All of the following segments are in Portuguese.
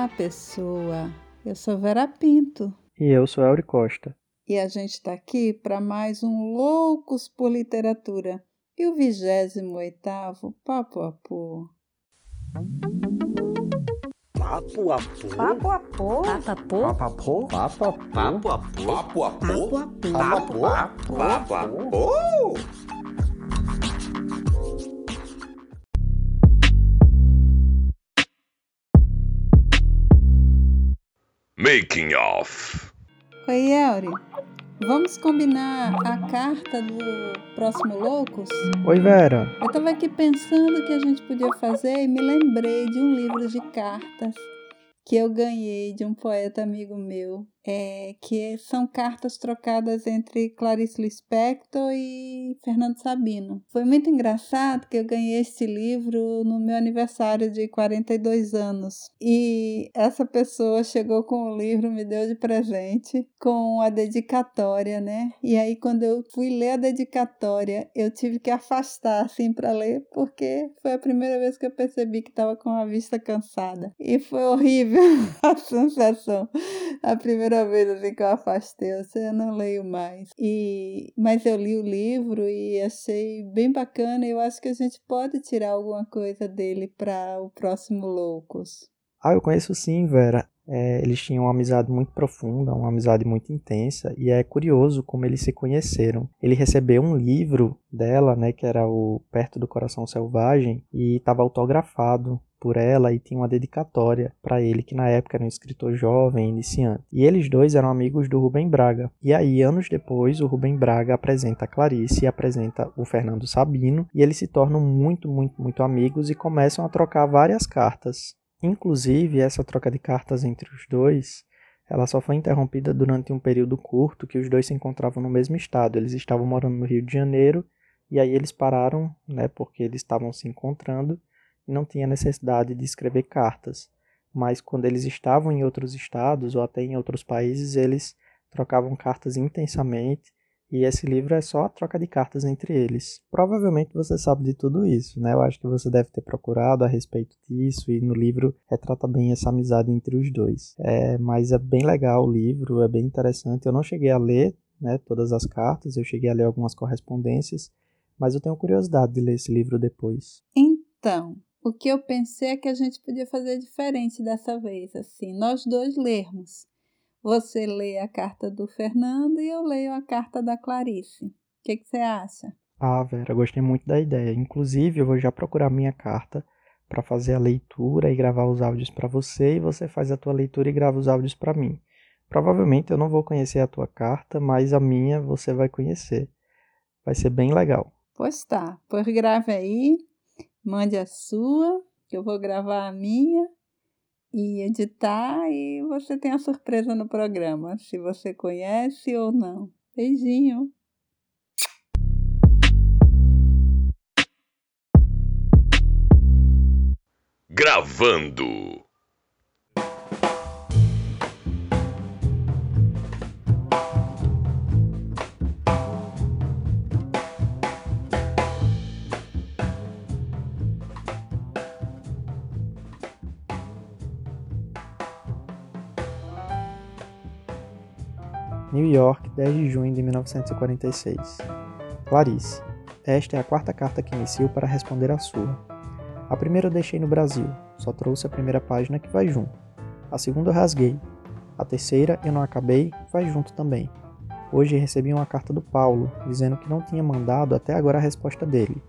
Olá, pessoa. Eu sou Vera Pinto. E eu sou Elri Costa. E a gente está aqui para mais um Loucos por Literatura e o 28 Papo a Pô. Papo a pô. Papo a pô. Papo a pô. Papo a pô. Papo a pô. Papo a pô. Papo a pô. Papo a pô. Papo Making off. Oi, Elri. Vamos combinar a carta do próximo Loucos? Oi, Vera. Eu estava aqui pensando o que a gente podia fazer e me lembrei de um livro de cartas que eu ganhei de um poeta amigo meu, é, que são cartas trocadas entre Clarice Lispector e Fernando Sabino. Foi muito engraçado que eu ganhei este livro no meu aniversário de 42 anos. E essa pessoa chegou com o livro, me deu de presente, com a dedicatória, né? E aí, quando eu fui ler a dedicatória, eu tive que afastar assim para ler, porque foi a primeira vez que eu percebi que estava com a vista cansada. E foi horrível a sensação. A primeira vez assim que eu afastei, eu não leio mais. E mas eu li o livro e achei bem bacana. Eu acho que a gente pode tirar alguma coisa dele para o próximo Loucos. Ah, eu conheço sim, Vera. É, eles tinham uma amizade muito profunda, uma amizade muito intensa, e é curioso como eles se conheceram. Ele recebeu um livro dela, né, que era o Perto do Coração Selvagem, e estava autografado por ela e tinha uma dedicatória para ele, que na época era um escritor jovem, iniciante. E eles dois eram amigos do Rubem Braga. E aí, anos depois, o Rubem Braga apresenta a Clarice e apresenta o Fernando Sabino, e eles se tornam muito, muito, muito amigos e começam a trocar várias cartas. Inclusive, essa troca de cartas entre os dois ela só foi interrompida durante um período curto que os dois se encontravam no mesmo estado. Eles estavam morando no Rio de Janeiro e aí eles pararam, né, porque eles estavam se encontrando não tinha necessidade de escrever cartas, mas quando eles estavam em outros estados ou até em outros países, eles trocavam cartas intensamente, e esse livro é só a troca de cartas entre eles. Provavelmente você sabe de tudo isso, né? Eu acho que você deve ter procurado a respeito disso, e no livro retrata bem essa amizade entre os dois. É, mas é bem legal o livro, é bem interessante. Eu não cheguei a ler né, todas as cartas, eu cheguei a ler algumas correspondências, mas eu tenho curiosidade de ler esse livro depois. Então, o que eu pensei é que a gente podia fazer diferente dessa vez, assim, nós dois lermos. Você lê a carta do Fernando e eu leio a carta da Clarice. O que, que você acha? Ah, Vera, gostei muito da ideia. Inclusive, eu vou já procurar minha carta para fazer a leitura e gravar os áudios para você e você faz a tua leitura e grava os áudios para mim. Provavelmente eu não vou conhecer a tua carta, mas a minha você vai conhecer. Vai ser bem legal. Pois tá, pois grave aí Mande a sua, que eu vou gravar a minha e editar e você tem a surpresa no programa, se você conhece ou não. Beijinho. Gravando. New York, 10 de junho de 1946. Clarice. Esta é a quarta carta que inicio para responder à sua. A primeira eu deixei no Brasil, só trouxe a primeira página que vai junto. A segunda eu rasguei. A terceira eu não acabei, vai junto também. Hoje recebi uma carta do Paulo, dizendo que não tinha mandado até agora a resposta dele,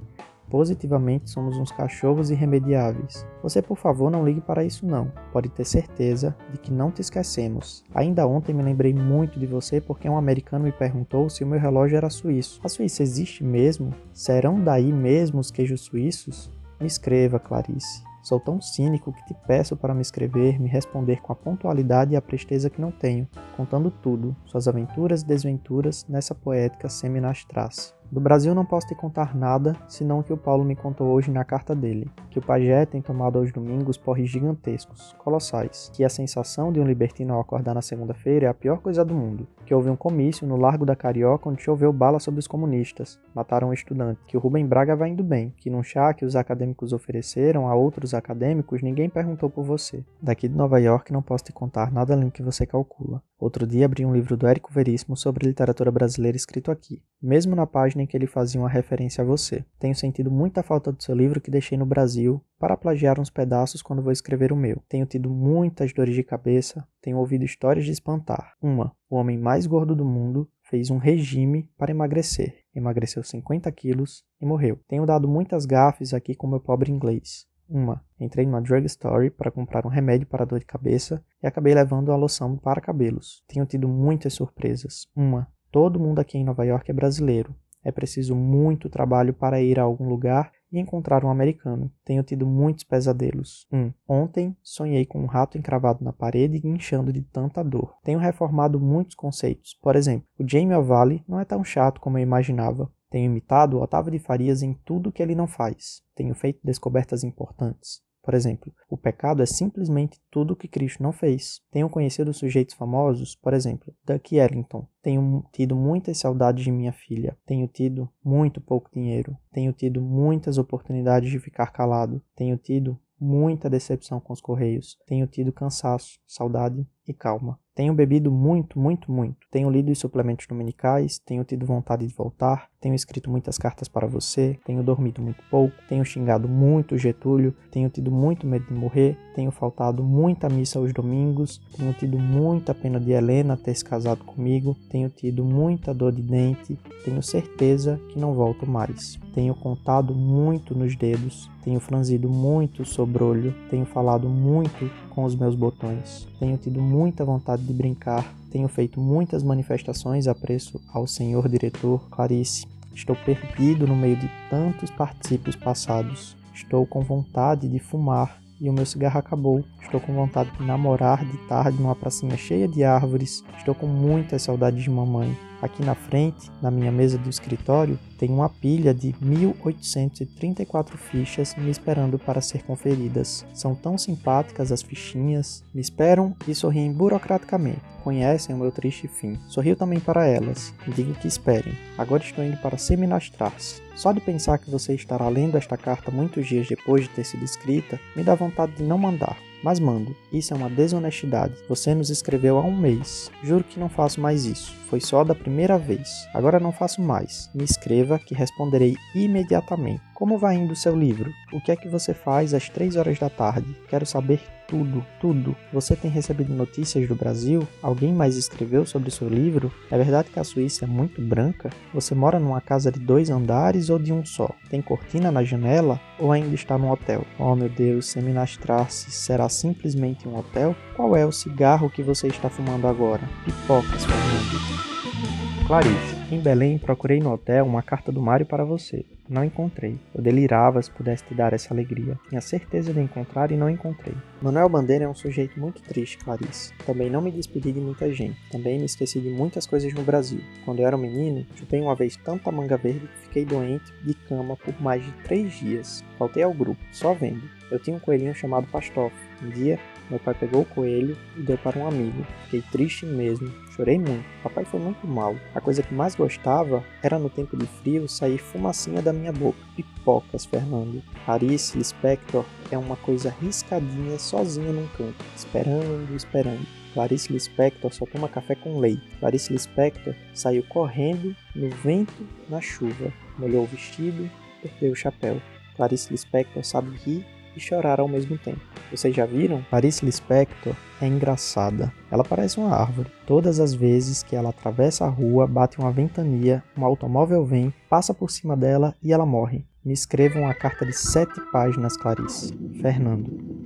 Positivamente somos uns cachorros irremediáveis. Você, por favor, não ligue para isso não. Pode ter certeza de que não te esquecemos. Ainda ontem me lembrei muito de você porque um americano me perguntou se o meu relógio era suíço. A Suíça existe mesmo? Serão daí mesmo os queijos suíços? Me escreva, Clarice. Sou tão cínico que te peço para me escrever, me responder com a pontualidade e a presteza que não tenho, contando tudo, suas aventuras e desventuras nessa poética semi-nastrace. Do Brasil não posso te contar nada, senão o que o Paulo me contou hoje na carta dele, que o pajé tem tomado aos domingos porres gigantescos, colossais, que a sensação de um libertino ao acordar na segunda-feira é a pior coisa do mundo, que houve um comício no Largo da Carioca onde choveu bala sobre os comunistas, mataram um estudante, que o Rubem Braga vai indo bem, que num chá que os acadêmicos ofereceram a outros acadêmicos ninguém perguntou por você. Daqui de Nova York não posso te contar nada além do que você calcula. Outro dia abri um livro do Érico Veríssimo sobre literatura brasileira escrito aqui, mesmo na página em que ele fazia uma referência a você. Tenho sentido muita falta do seu livro que deixei no Brasil para plagiar uns pedaços quando vou escrever o meu. Tenho tido muitas dores de cabeça, tenho ouvido histórias de espantar. Uma, o homem mais gordo do mundo fez um regime para emagrecer. Emagreceu 50 quilos e morreu. Tenho dado muitas gafes aqui com meu pobre inglês. Uma, entrei numa drugstore para comprar um remédio para dor de cabeça e acabei levando a loção para cabelos. Tenho tido muitas surpresas. Uma, todo mundo aqui em Nova York é brasileiro. É preciso muito trabalho para ir a algum lugar e encontrar um americano. Tenho tido muitos pesadelos. 1. Um, ontem sonhei com um rato encravado na parede e inchando de tanta dor. Tenho reformado muitos conceitos. Por exemplo, o Jamie O'Valley não é tão chato como eu imaginava. Tenho imitado o Otávio de Farias em tudo que ele não faz. Tenho feito descobertas importantes. Por exemplo, o pecado é simplesmente tudo o que Cristo não fez. Tenho conhecido sujeitos famosos, por exemplo, Duck Ellington. Tenho tido muitas saudades de minha filha. Tenho tido muito pouco dinheiro. Tenho tido muitas oportunidades de ficar calado. Tenho tido muita decepção com os correios. Tenho tido cansaço, saudade e calma. Tenho bebido muito, muito, muito. Tenho lido os suplementos dominicais, tenho tido vontade de voltar, tenho escrito muitas cartas para você, tenho dormido muito pouco, tenho xingado muito Getúlio, tenho tido muito medo de morrer, tenho faltado muita missa aos domingos, tenho tido muita pena de Helena ter se casado comigo, tenho tido muita dor de dente, tenho certeza que não volto mais. Tenho contado muito nos dedos, tenho franzido muito o sobrolho, tenho falado muito com os meus botões, tenho tido muita vontade de brincar, tenho feito muitas manifestações a preço ao senhor diretor Clarice. Estou perdido no meio de tantos particípios passados. Estou com vontade de fumar e o meu cigarro acabou. Estou com vontade de namorar de tarde numa pracinha cheia de árvores. Estou com muitas saudades de mamãe. Aqui na frente, na minha mesa do escritório, tem uma pilha de 1834 fichas me esperando para ser conferidas. São tão simpáticas as fichinhas, me esperam e sorriem burocraticamente. Conhecem o meu triste fim. Sorrio também para elas digo que esperem. Agora estou indo para seminastrar-se. Só de pensar que você estará lendo esta carta muitos dias depois de ter sido escrita, me dá vontade de não mandar. Mas mando, isso é uma desonestidade. Você nos escreveu há um mês. Juro que não faço mais isso. Foi só da primeira vez. Agora não faço mais. Me escreva que responderei imediatamente. Como vai indo o seu livro? O que é que você faz às 3 horas da tarde? Quero saber tudo, tudo. Você tem recebido notícias do Brasil? Alguém mais escreveu sobre seu livro? É verdade que a Suíça é muito branca? Você mora numa casa de dois andares ou de um só? Tem cortina na janela ou ainda está num hotel? Oh meu Deus, Seminastrar-se será simplesmente um hotel? Qual é o cigarro que você está fumando agora? Pipocas, Fernando. Clarice, em Belém procurei no hotel uma carta do Mário para você. Não encontrei. Eu delirava se pudesse te dar essa alegria. Tinha certeza de encontrar e não encontrei. Manuel Bandeira é um sujeito muito triste, Clarice. Também não me despedi de muita gente. Também me esqueci de muitas coisas no Brasil. Quando eu era um menino, chupei uma vez tanta manga verde que fiquei doente de cama por mais de três dias. Faltei ao grupo, só vendo. Eu tinha um coelhinho chamado Pastoff. Um dia, meu pai pegou o coelho e deu para um amigo. Fiquei triste mesmo, chorei muito. Papai foi muito mal. A coisa que mais gostava era no tempo de frio sair fumacinha da minha boca. Pipocas, Fernando. Clarice Lispector é uma coisa riscadinha sozinha num canto, esperando, esperando. Clarice Lispector só toma café com leite. Clarice Lispector saiu correndo no vento, na chuva, molhou o vestido, perdeu o chapéu. Clarice Lispector sabe rir e chorar ao mesmo tempo. Vocês já viram? Clarice Lispector é engraçada. Ela parece uma árvore. Todas as vezes que ela atravessa a rua, bate uma ventania, um automóvel vem, passa por cima dela e ela morre. Me escrevam uma carta de sete páginas, Clarice. Fernando.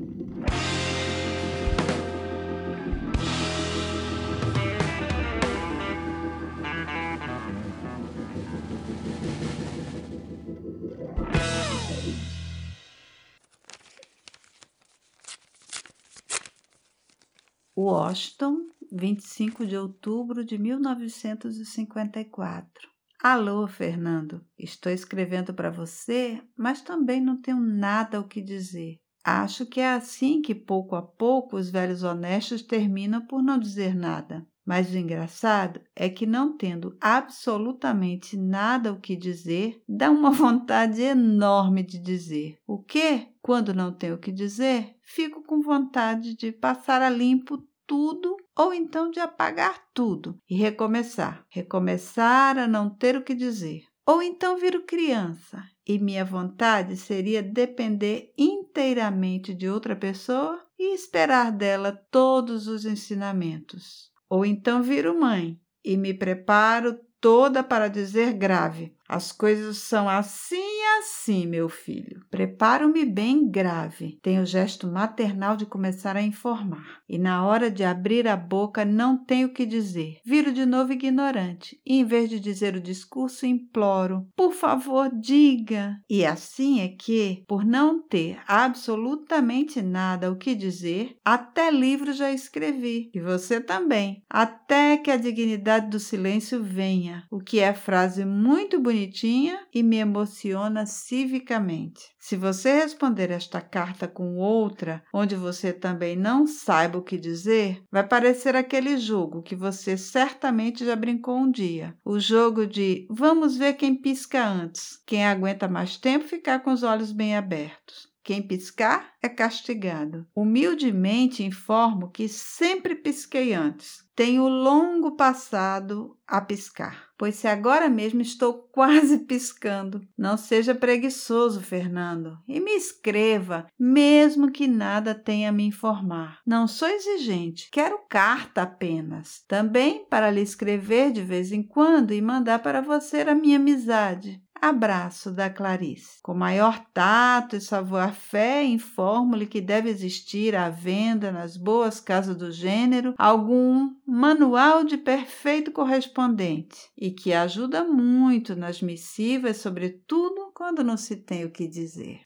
Washington, 25 de outubro de 1954. Alô, Fernando. Estou escrevendo para você, mas também não tenho nada o que dizer. Acho que é assim que pouco a pouco os velhos honestos terminam por não dizer nada. Mas o engraçado é que, não tendo absolutamente nada o que dizer, dá uma vontade enorme de dizer. O que? Quando não tenho o que dizer, fico com vontade de passar a limpo tudo ou então de apagar tudo e recomeçar. Recomeçar a não ter o que dizer. Ou então viro criança e minha vontade seria depender inteiramente de outra pessoa e esperar dela todos os ensinamentos. Ou então viro mãe e me preparo toda para dizer grave: as coisas são assim assim, meu filho. Preparo-me bem grave. Tenho o gesto maternal de começar a informar. E na hora de abrir a boca, não tenho o que dizer. Viro de novo ignorante. E em vez de dizer o discurso, imploro: por favor, diga. E assim é que, por não ter absolutamente nada o que dizer, até livro já escrevi. E você também. Até que a dignidade do silêncio venha. O que é frase muito bonitinha e me emociona civicamente. Se você responder esta carta com outra, onde você também não saiba o que dizer, vai parecer aquele jogo que você certamente já brincou um dia. O jogo de vamos ver quem pisca antes. Quem aguenta mais tempo ficar com os olhos bem abertos. Quem piscar é castigado. Humildemente informo que sempre pisquei antes. Tenho longo passado a piscar, pois se agora mesmo estou quase piscando. Não seja preguiçoso, Fernando, e me escreva, mesmo que nada tenha a me informar. Não sou exigente, quero carta apenas. Também para lhe escrever de vez em quando e mandar para você a minha amizade. Abraço da Clarice. Com maior tato e savoir-faire, informo-lhe que deve existir à venda nas boas casas do gênero algum manual de perfeito correspondente e que ajuda muito nas missivas, sobretudo quando não se tem o que dizer.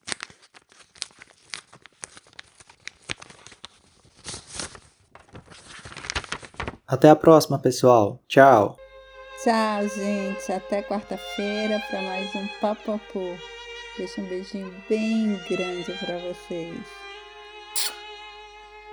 Até a próxima, pessoal. Tchau. Tchau, gente. Até quarta-feira para mais um Papo Deixa um beijinho bem grande para vocês.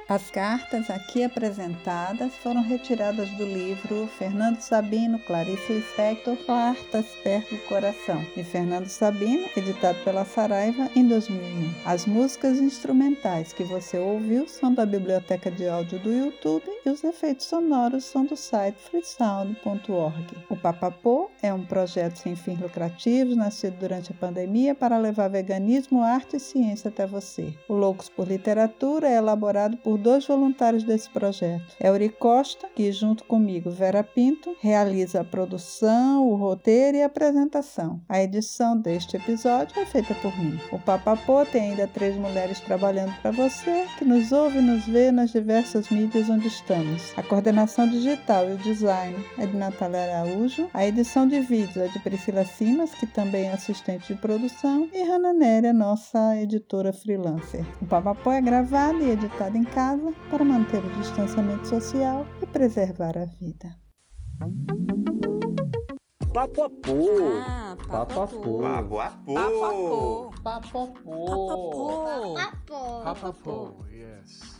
As cartas aqui apresentadas foram retiradas do livro Fernando Sabino, Clarice Lispector, Cartas Perto do Coração, de Fernando Sabino, editado pela Saraiva em 2001. As músicas instrumentais que você ouviu são da biblioteca de áudio do YouTube e os efeitos sonoros são do site freesound.org. O Papapô é um projeto sem fins lucrativos nascido durante a pandemia para levar veganismo, arte e ciência até você. O Loucos por Literatura é elaborado por por dois voluntários desse projeto. Euri Costa, que junto comigo, Vera Pinto, realiza a produção, o roteiro e a apresentação. A edição deste episódio é feita por mim. O Papapô tem ainda três mulheres trabalhando para você, que nos ouve e nos vê nas diversas mídias onde estamos. A coordenação digital e o design é de Natália Araújo, a edição de vídeos é de Priscila Simas, que também é assistente de produção, e Hanna Néria, nossa editora freelancer. O Papapô é gravado e editado em casa casa para manter o distanciamento social e preservar a vida. Papo a pô. Ah, Papo a pô. Papo a pô. Papo a pô. Papo a pô. Papo a pô. Papo. Papapo, yes.